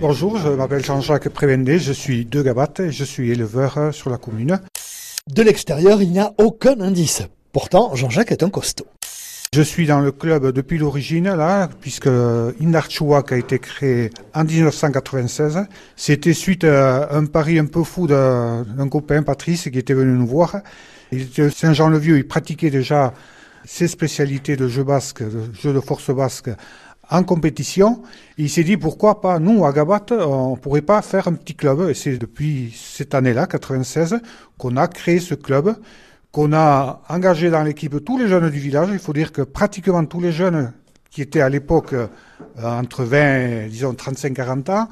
Bonjour, je m'appelle Jean-Jacques Prévendé, je suis de Gabat et je suis éleveur sur la commune. De l'extérieur, il n'y a aucun indice. Pourtant, Jean-Jacques est un costaud. Je suis dans le club depuis l'origine, là, puisque Inarchuak a été créé en 1996. C'était suite à un pari un peu fou d'un copain, Patrice, qui était venu nous voir. Il était Saint-Jean-le-Vieux, il pratiquait déjà ses spécialités de jeu basque, de jeu de force basque, en compétition. il s'est dit pourquoi pas, nous, à Gabat, on pourrait pas faire un petit club. Et c'est depuis cette année-là, 96, qu'on a créé ce club qu'on a engagé dans l'équipe tous les jeunes du village. Il faut dire que pratiquement tous les jeunes qui étaient à l'époque euh, entre 20 et disons 35-40 ans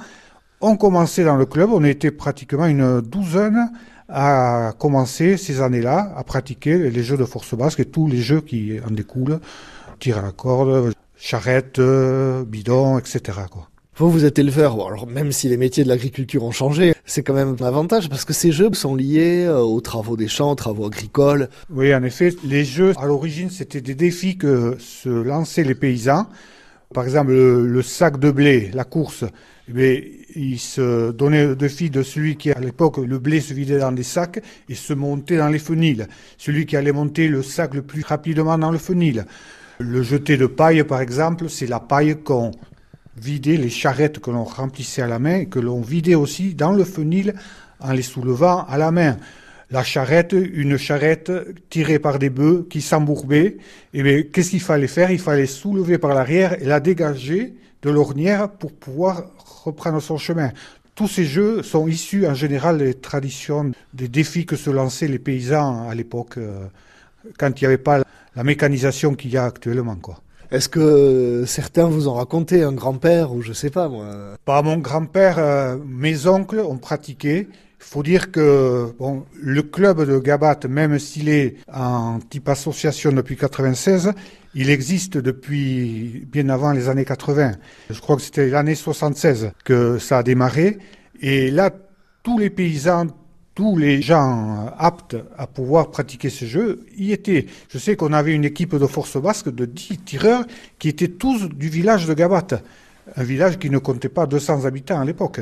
ont commencé dans le club. On était pratiquement une douzaine à commencer ces années-là à pratiquer les jeux de force basque et tous les jeux qui en découlent, tir à la corde, charrette, bidon, etc. Quoi. Vous, vous êtes éleveur, alors même si les métiers de l'agriculture ont changé, c'est quand même un avantage parce que ces jeux sont liés euh, aux travaux des champs, aux travaux agricoles. Oui, en effet, les jeux, à l'origine, c'était des défis que se lançaient les paysans. Par exemple, le, sac de blé, la course, eh il se donnait le défi de celui qui, à l'époque, le blé se vidait dans des sacs et se montait dans les fenils. Celui qui allait monter le sac le plus rapidement dans le fenil. Le jeté de paille, par exemple, c'est la paille qu'on vider les charrettes que l'on remplissait à la main et que l'on vidait aussi dans le fenil en les soulevant à la main. La charrette, une charrette tirée par des bœufs qui s'embourbaient, et bien, qu'est-ce qu'il fallait faire? Il fallait soulever par l'arrière et la dégager de l'ornière pour pouvoir reprendre son chemin. Tous ces jeux sont issus en général des traditions, des défis que se lançaient les paysans à l'époque, euh, quand il n'y avait pas la mécanisation qu'il y a actuellement. Quoi. Est-ce que certains vous ont raconté, un grand-père ou je sais pas moi? Pas mon grand-père, euh, mes oncles ont pratiqué. Il faut dire que bon, le club de Gabat, même s'il est en type association depuis 96, il existe depuis bien avant les années 80. Je crois que c'était l'année 76 que ça a démarré. Et là, tous les paysans, tous les gens aptes à pouvoir pratiquer ce jeu y étaient. Je sais qu'on avait une équipe de force basque de 10 tireurs qui étaient tous du village de Gabat, un village qui ne comptait pas 200 habitants à l'époque.